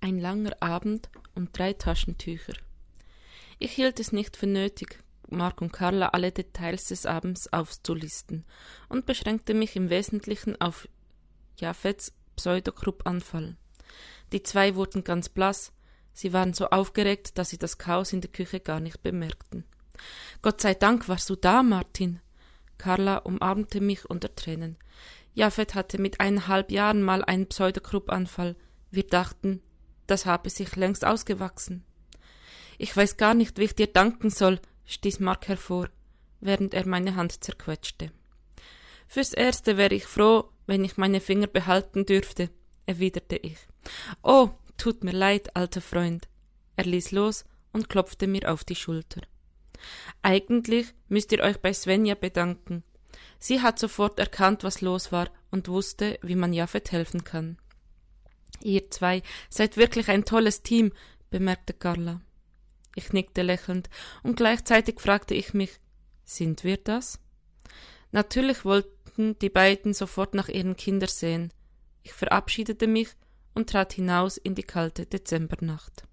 Ein langer Abend und drei Taschentücher. Ich hielt es nicht für nötig, Mark und Carla alle Details des Abends aufzulisten und beschränkte mich im Wesentlichen auf Japhets Pseudokrupp-Anfall. Die zwei wurden ganz blass, sie waren so aufgeregt, dass sie das Chaos in der Küche gar nicht bemerkten. Gott sei Dank warst du da, Martin. Carla umarmte mich unter Tränen. Japhet hatte mit eineinhalb Jahren mal einen Pseudokrupp-Anfall. Wir dachten, das habe sich längst ausgewachsen. Ich weiß gar nicht, wie ich dir danken soll, stieß Mark hervor, während er meine Hand zerquetschte. Fürs Erste wäre ich froh, wenn ich meine Finger behalten dürfte, erwiderte ich. Oh, tut mir leid, alter Freund. Er ließ los und klopfte mir auf die Schulter. Eigentlich müsst ihr euch bei Svenja bedanken. Sie hat sofort erkannt, was los war und wusste, wie man Jafet helfen kann. Ihr zwei seid wirklich ein tolles Team, bemerkte Carla. Ich nickte lächelnd, und gleichzeitig fragte ich mich, sind wir das? Natürlich wollten die beiden sofort nach ihren Kindern sehen. Ich verabschiedete mich und trat hinaus in die kalte Dezembernacht.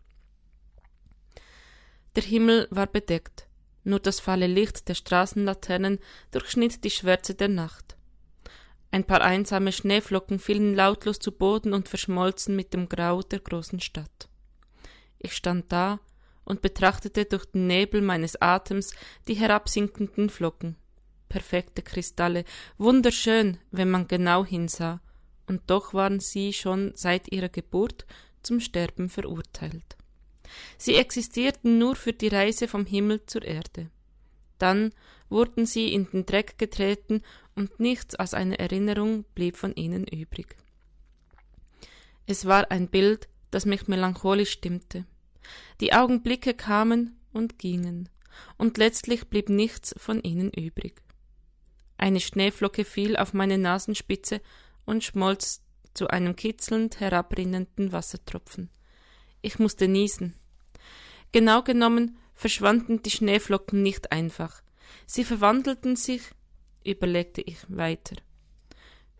Der Himmel war bedeckt, nur das fahle Licht der Straßenlaternen durchschnitt die Schwärze der Nacht. Ein paar einsame Schneeflocken fielen lautlos zu Boden und verschmolzen mit dem Grau der großen Stadt. Ich stand da und betrachtete durch den Nebel meines Atems die herabsinkenden Flocken. Perfekte Kristalle, wunderschön, wenn man genau hinsah, und doch waren sie schon seit ihrer Geburt zum Sterben verurteilt. Sie existierten nur für die Reise vom Himmel zur Erde. Dann wurden sie in den Dreck getreten und nichts als eine Erinnerung blieb von ihnen übrig. Es war ein Bild, das mich melancholisch stimmte. Die Augenblicke kamen und gingen, und letztlich blieb nichts von ihnen übrig. Eine Schneeflocke fiel auf meine Nasenspitze und schmolz zu einem kitzelnd herabrinnenden Wassertropfen. Ich musste niesen. Genau genommen verschwanden die Schneeflocken nicht einfach. Sie verwandelten sich, überlegte ich weiter.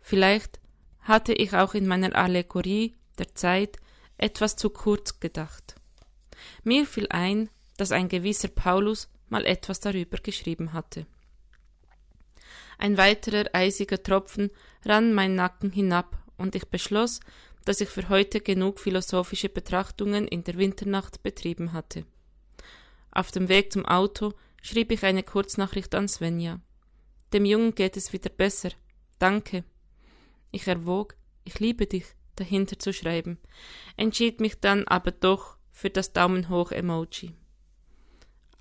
Vielleicht hatte ich auch in meiner Allegorie der Zeit etwas zu kurz gedacht. Mir fiel ein, dass ein gewisser Paulus mal etwas darüber geschrieben hatte. Ein weiterer eisiger Tropfen rann mein Nacken hinab, und ich beschloss, dass ich für heute genug philosophische Betrachtungen in der Winternacht betrieben hatte. Auf dem Weg zum Auto schrieb ich eine Kurznachricht an Svenja. Dem Jungen geht es wieder besser. Danke. Ich erwog, ich liebe dich, dahinter zu schreiben, entschied mich dann aber doch für das Daumen hoch Emoji.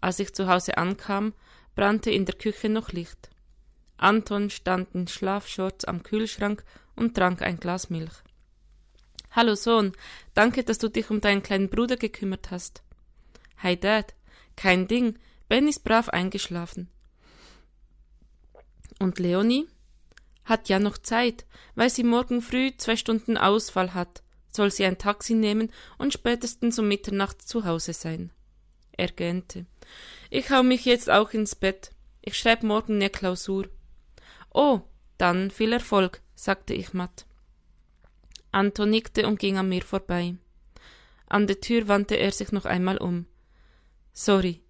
Als ich zu Hause ankam, brannte in der Küche noch Licht. Anton stand in Schlafshorts am Kühlschrank und trank ein Glas Milch. Hallo Sohn, danke, dass du dich um deinen kleinen Bruder gekümmert hast. Hi Dad, kein Ding, Ben ist brav eingeschlafen. Und Leonie? Hat ja noch Zeit, weil sie morgen früh zwei Stunden Ausfall hat, soll sie ein Taxi nehmen und spätestens um Mitternacht zu Hause sein. Er gähnte. Ich hau mich jetzt auch ins Bett. Ich schreib morgen ne Klausur. Oh, dann viel Erfolg, sagte ich matt. Anton nickte und ging an mir vorbei. An der Tür wandte er sich noch einmal um. Sorry,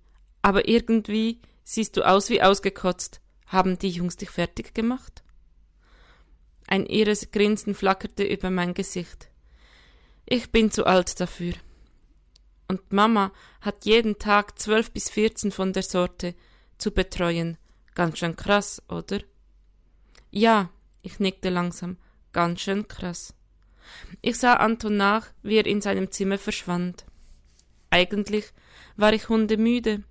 aber irgendwie siehst du aus wie ausgekotzt. Haben die Jungs dich fertig gemacht? Ein irres Grinsen flackerte über mein Gesicht. Ich bin zu alt dafür. Und Mama hat jeden Tag zwölf bis vierzehn von der Sorte zu betreuen. Ganz schön krass, oder? Ja, ich nickte langsam. Ganz schön krass. Ich sah Anton nach, wie er in seinem Zimmer verschwand. Eigentlich war ich hundemüde,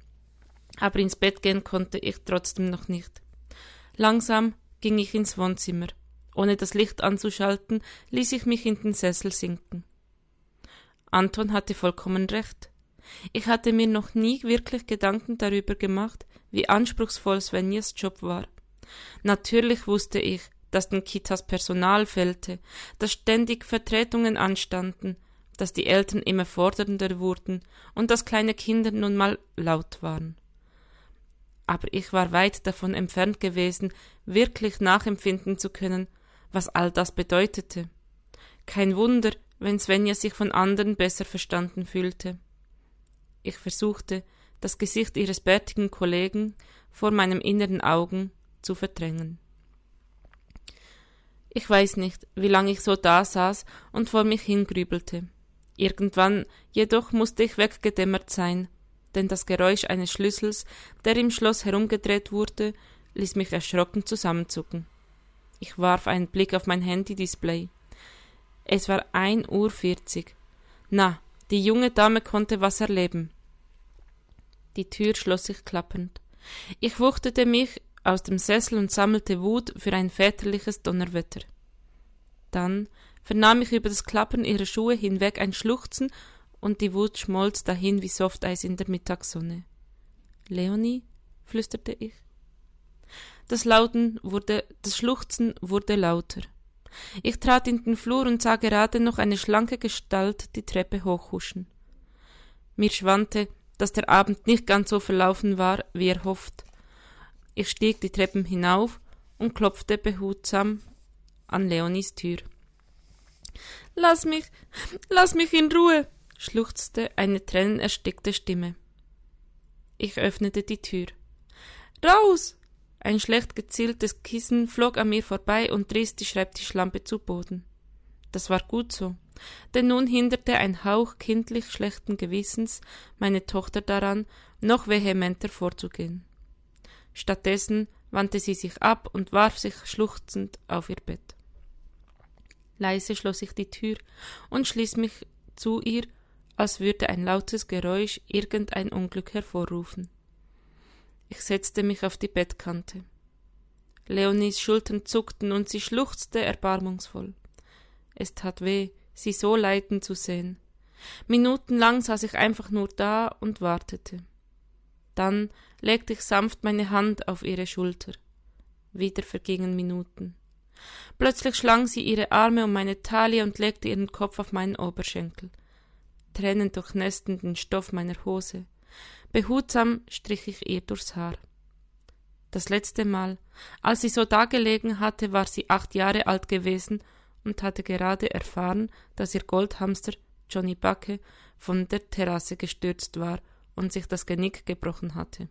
aber ins Bett gehen konnte ich trotzdem noch nicht. Langsam ging ich ins Wohnzimmer. Ohne das Licht anzuschalten, ließ ich mich in den Sessel sinken. Anton hatte vollkommen recht. Ich hatte mir noch nie wirklich Gedanken darüber gemacht, wie anspruchsvoll Svenjas Job war. Natürlich wusste ich, dass den Kitas Personal fehlte, dass ständig Vertretungen anstanden, dass die Eltern immer fordernder wurden und dass kleine Kinder nun mal laut waren. Aber ich war weit davon entfernt gewesen, wirklich nachempfinden zu können, was all das bedeutete. Kein Wunder, wenn Svenja sich von anderen besser verstanden fühlte. Ich versuchte, das Gesicht ihres bärtigen Kollegen vor meinem inneren Augen zu verdrängen. Ich weiß nicht, wie lange ich so da saß und vor mich hingrübelte. Irgendwann jedoch musste ich weggedämmert sein, denn das Geräusch eines Schlüssels, der im Schloss herumgedreht wurde, ließ mich erschrocken zusammenzucken. Ich warf einen Blick auf mein Handy-Display. Es war ein Uhr vierzig. Na, die junge Dame konnte was erleben. Die Tür schloss sich klappend. Ich wuchtete mich aus dem Sessel und sammelte Wut für ein väterliches Donnerwetter. Dann vernahm ich über das Klappern ihrer Schuhe hinweg ein Schluchzen und die Wut schmolz dahin wie Softeis in der Mittagssonne. Leonie? flüsterte ich. Das Lauten wurde, das Schluchzen wurde lauter. Ich trat in den Flur und sah gerade noch eine schlanke Gestalt die Treppe hochhuschen. Mir schwante, dass der Abend nicht ganz so verlaufen war, wie er hofft. Ich stieg die Treppen hinauf und klopfte behutsam an Leonis Tür. Lass mich, lass mich in Ruhe, schluchzte eine tränenerstickte Stimme. Ich öffnete die Tür. Raus! Ein schlecht gezieltes Kissen flog an mir vorbei und riss die Schreibtischlampe zu Boden. Das war gut so, denn nun hinderte ein Hauch kindlich schlechten Gewissens meine Tochter daran, noch vehementer vorzugehen. Stattdessen wandte sie sich ab und warf sich schluchzend auf ihr Bett. Leise schloss ich die Tür und schließ mich zu ihr, als würde ein lautes Geräusch irgendein Unglück hervorrufen. Ich setzte mich auf die Bettkante. Leonies Schultern zuckten und sie schluchzte erbarmungsvoll. Es tat weh, sie so leiden zu sehen. Minutenlang saß ich einfach nur da und wartete. Dann legte ich sanft meine Hand auf ihre Schulter. Wieder vergingen Minuten. Plötzlich schlang sie ihre Arme um meine Taille und legte ihren Kopf auf meinen Oberschenkel. Tränen durchnässten den Stoff meiner Hose. Behutsam strich ich ihr durchs Haar. Das letzte Mal, als sie so dagelegen hatte, war sie acht Jahre alt gewesen und hatte gerade erfahren, dass ihr Goldhamster Johnny Backe von der Terrasse gestürzt war und sich das Genick gebrochen hatte.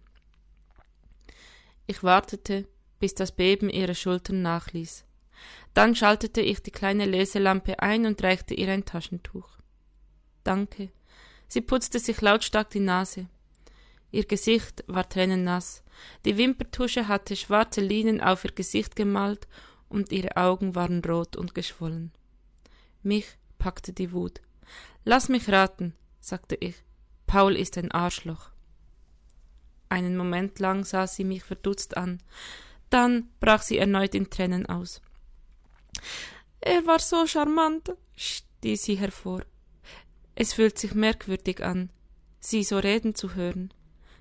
Ich wartete, bis das Beben ihrer Schultern nachließ. Dann schaltete ich die kleine Leselampe ein und reichte ihr ein Taschentuch. Danke. Sie putzte sich lautstark die Nase. Ihr Gesicht war tränennass. Die Wimpertusche hatte schwarze Linien auf ihr Gesicht gemalt und ihre Augen waren rot und geschwollen. Mich packte die Wut. Lass mich raten, sagte ich. Paul ist ein Arschloch. Einen Moment lang sah sie mich verdutzt an. Dann brach sie erneut in Tränen aus. Er war so charmant, stieß sie hervor. Es fühlt sich merkwürdig an, sie so reden zu hören.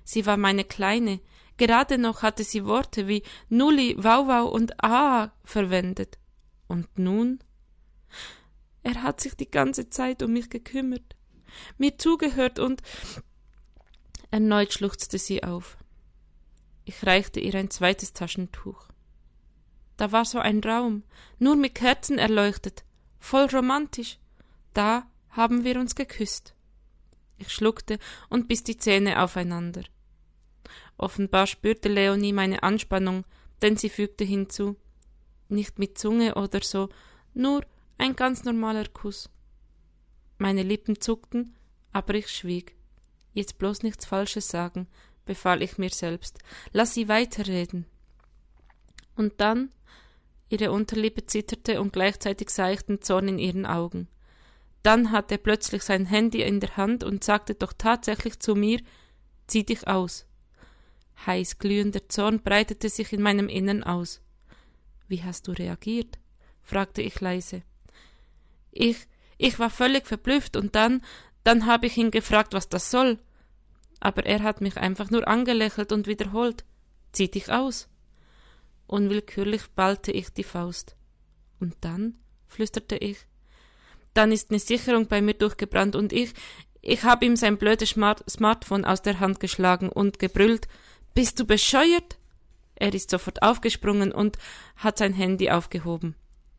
Sie war meine Kleine. Gerade noch hatte sie Worte wie Nulli, Wauwau und Ah verwendet. Und nun? Er hat sich die ganze Zeit um mich gekümmert, mir zugehört und erneut schluchzte sie auf. Ich reichte ihr ein zweites Taschentuch. Da war so ein Raum, nur mit Kerzen erleuchtet, voll romantisch. Da haben wir uns geküsst. Ich schluckte und biss die Zähne aufeinander. Offenbar spürte Leonie meine Anspannung, denn sie fügte hinzu Nicht mit Zunge oder so, nur ein ganz normaler Kuss. Meine Lippen zuckten, aber ich schwieg. Jetzt bloß nichts Falsches sagen, befahl ich mir selbst. Lass sie weiterreden. Und dann ihre Unterlippe zitterte und gleichzeitig sah ich den Zorn in ihren Augen. Dann hatte er plötzlich sein Handy in der Hand und sagte doch tatsächlich zu mir Zieh dich aus. Heiß glühender Zorn breitete sich in meinem Innern aus. Wie hast du reagiert? fragte ich leise. Ich, ich war völlig verblüfft und dann, dann habe ich ihn gefragt, was das soll. Aber er hat mich einfach nur angelächelt und wiederholt. Zieh dich aus. Unwillkürlich ballte ich die Faust. Und dann? flüsterte ich. Dann ist eine Sicherung bei mir durchgebrannt und ich, ich habe ihm sein blödes Smart Smartphone aus der Hand geschlagen und gebrüllt, bist du bescheuert? Er ist sofort aufgesprungen und hat sein Handy aufgehoben.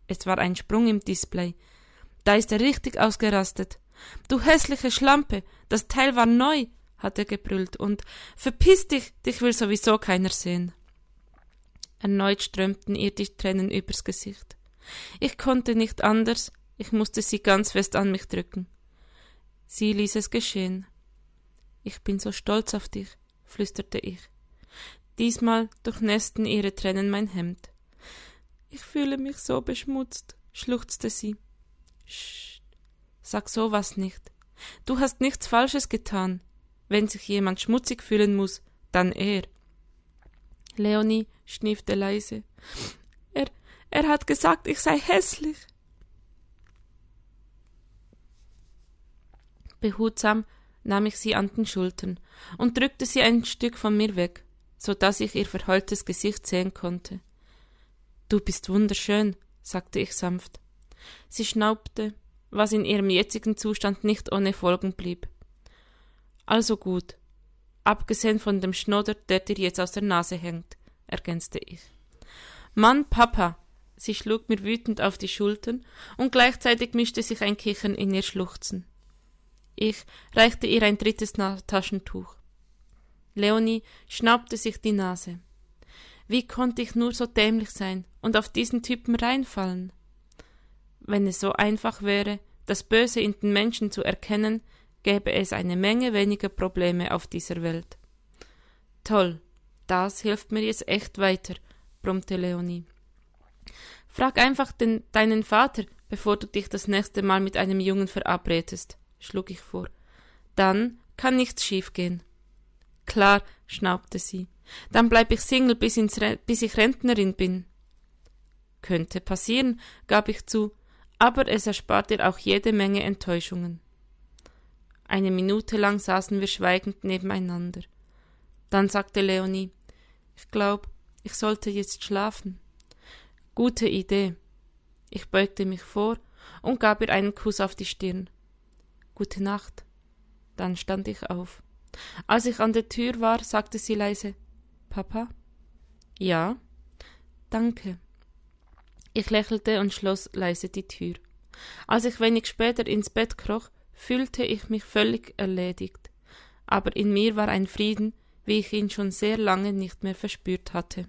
Es war ein Sprung im Display. Da ist er richtig ausgerastet. Du hässliche Schlampe, das Teil war neu, hat er gebrüllt, und verpiss dich, dich will sowieso keiner sehen. Erneut strömten ihr die Tränen übers Gesicht. Ich konnte nicht anders, ich musste sie ganz fest an mich drücken. Sie ließ es geschehen. Ich bin so stolz auf dich, flüsterte ich. Diesmal durchnässten ihre Tränen mein Hemd. Ich fühle mich so beschmutzt, schluchzte sie. Sch, sag sowas nicht. Du hast nichts Falsches getan. Wenn sich jemand schmutzig fühlen muss, dann er. Leonie schniefte leise. Er, er hat gesagt, ich sei hässlich. Behutsam nahm ich sie an den Schultern und drückte sie ein Stück von mir weg, so dass ich ihr verheultes Gesicht sehen konnte. Du bist wunderschön, sagte ich sanft. Sie schnaubte, was in ihrem jetzigen Zustand nicht ohne Folgen blieb. Also gut, abgesehen von dem Schnodder, der dir jetzt aus der Nase hängt, ergänzte ich. Mann, Papa! Sie schlug mir wütend auf die Schultern, und gleichzeitig mischte sich ein Kichern in ihr Schluchzen. Ich reichte ihr ein drittes Taschentuch. Leonie schnaubte sich die Nase. Wie konnte ich nur so dämlich sein und auf diesen Typen reinfallen? Wenn es so einfach wäre, das Böse in den Menschen zu erkennen, gäbe es eine Menge weniger Probleme auf dieser Welt. Toll, das hilft mir jetzt echt weiter, brummte Leonie. Frag einfach den, deinen Vater, bevor du dich das nächste Mal mit einem Jungen verabredest, schlug ich vor. Dann kann nichts schiefgehen. Klar, schnaubte sie. Dann bleib ich Single, bis, ins, bis ich Rentnerin bin. Könnte passieren, gab ich zu, aber es erspart dir auch jede Menge Enttäuschungen. Eine Minute lang saßen wir schweigend nebeneinander. Dann sagte Leonie, ich glaub, ich sollte jetzt schlafen. Gute Idee. Ich beugte mich vor und gab ihr einen Kuss auf die Stirn. Gute Nacht. Dann stand ich auf. Als ich an der Tür war, sagte sie leise Papa? Ja. Danke. Ich lächelte und schloss leise die Tür. Als ich wenig später ins Bett kroch, fühlte ich mich völlig erledigt, aber in mir war ein Frieden, wie ich ihn schon sehr lange nicht mehr verspürt hatte.